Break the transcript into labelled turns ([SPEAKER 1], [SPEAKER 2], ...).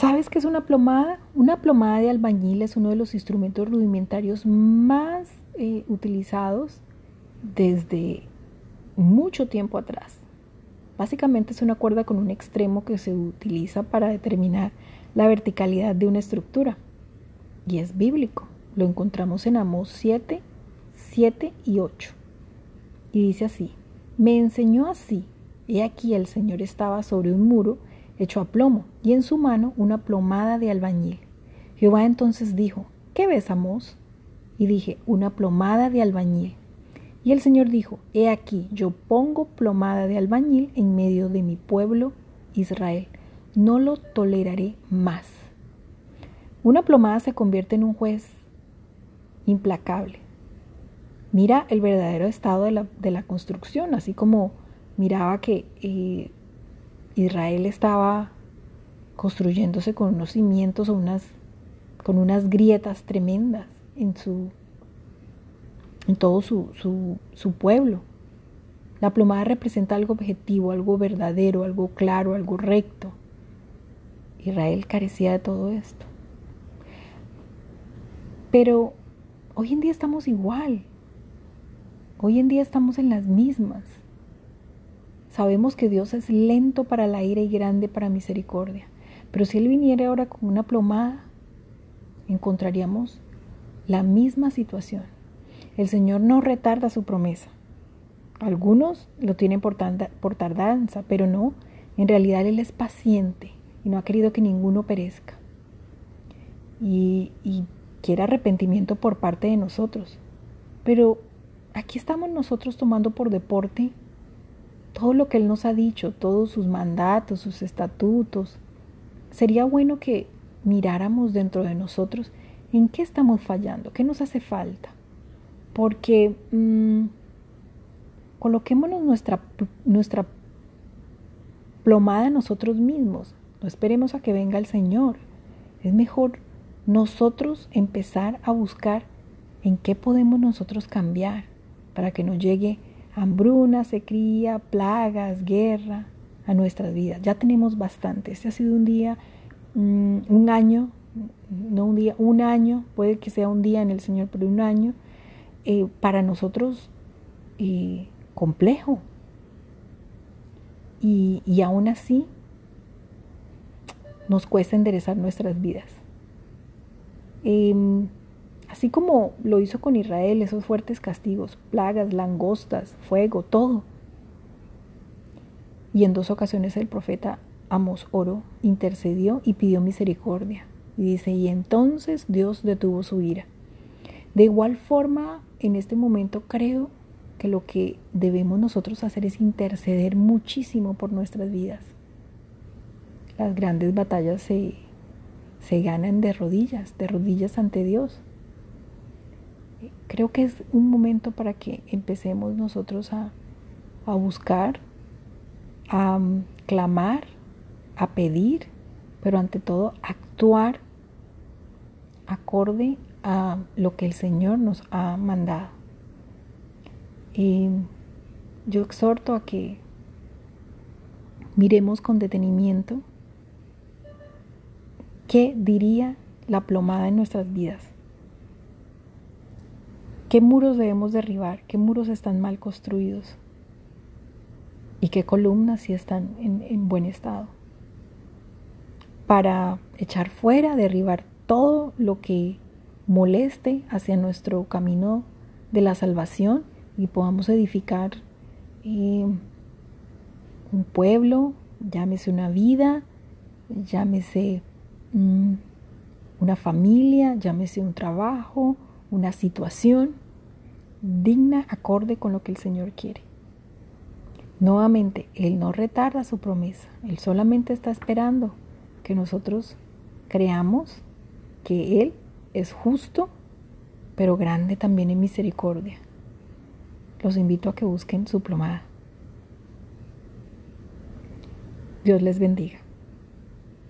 [SPEAKER 1] ¿Sabes qué es una plomada? Una plomada de albañil es uno de los instrumentos rudimentarios más eh, utilizados desde mucho tiempo atrás. Básicamente es una cuerda con un extremo que se utiliza para determinar la verticalidad de una estructura. Y es bíblico. Lo encontramos en Amós 7, 7 y 8. Y dice así, me enseñó así, he aquí el Señor estaba sobre un muro hecho a plomo, y en su mano una plomada de albañil. Jehová entonces dijo, ¿qué ves, Amós? Y dije, una plomada de albañil. Y el Señor dijo, He aquí, yo pongo plomada de albañil en medio de mi pueblo Israel. No lo toleraré más. Una plomada se convierte en un juez implacable. Mira el verdadero estado de la, construcción, así como miraba que eh, Israel estaba construyéndose con unos cimientos o unas, con unas grietas tremendas en, su, en todo su, su, su pueblo. La plomada representa algo objetivo, algo verdadero, algo claro, algo recto. Israel carecía de todo esto. Pero hoy en día estamos igual. Hoy en día estamos en las mismas. Sabemos que Dios es lento para la ira y grande para misericordia. Pero si Él viniera ahora con una plomada, encontraríamos la misma situación. El Señor no retarda su promesa. Algunos lo tienen por, tardanza, pero no, en realidad Él es paciente y no ha querido que ninguno perezca. Y, y quiere arrepentimiento por parte de nosotros. Pero aquí estamos nosotros tomando por deporte todo lo que Él nos ha dicho, todos sus mandatos, sus estatutos. Sería bueno que miráramos dentro de nosotros en qué estamos fallando, qué nos hace falta. Porque mmm, coloquémonos nuestra, nuestra plomada nosotros mismos. No esperemos a que venga el Señor. Es mejor nosotros empezar a buscar en qué podemos nosotros cambiar para que no llegue hambruna, sequía, plagas, guerra a nuestras vidas. Ya tenemos bastante. Este ha sido un día, mm, un año, no un día, un año, puede que sea un día en el Señor, pero un año, eh, para nosotros eh, complejo. Y, y aún así nos cuesta enderezar nuestras vidas. Em, Así como lo hizo con Israel, esos fuertes castigos, plagas, langostas, fuego, todo. Y en dos ocasiones el profeta Amos Oro intercedió y pidió misericordia. Y dice, y entonces Dios detuvo su ira. De igual forma, en este momento creo que lo que debemos nosotros hacer es interceder muchísimo por nuestras vidas. Las grandes batallas se, se ganan de rodillas, de rodillas ante Dios creo que es un momento para que empecemos nosotros a, buscar, a mm, clamar, a pedir, pero ante todo actuar acorde a lo que el Señor nos ha mandado. Y yo exhorto a que miremos con detenimiento qué diría la plomada en nuestras vidas. ¿Qué muros debemos derribar? ¿Qué muros están mal construidos? ¿Y qué columnas sí están en, buen estado? Para echar fuera, derribar todo lo que moleste hacia nuestro camino de la salvación y podamos edificar eh, un pueblo, llámese una vida, llámese mm, una familia, llámese un trabajo, una situación digna acorde con lo que el Señor quiere. Nuevamente, Él no retarda su promesa, Él solamente está esperando que nosotros creamos que Él es justo, pero grande también en misericordia. Los invito a que busquen su plomada. Dios les bendiga.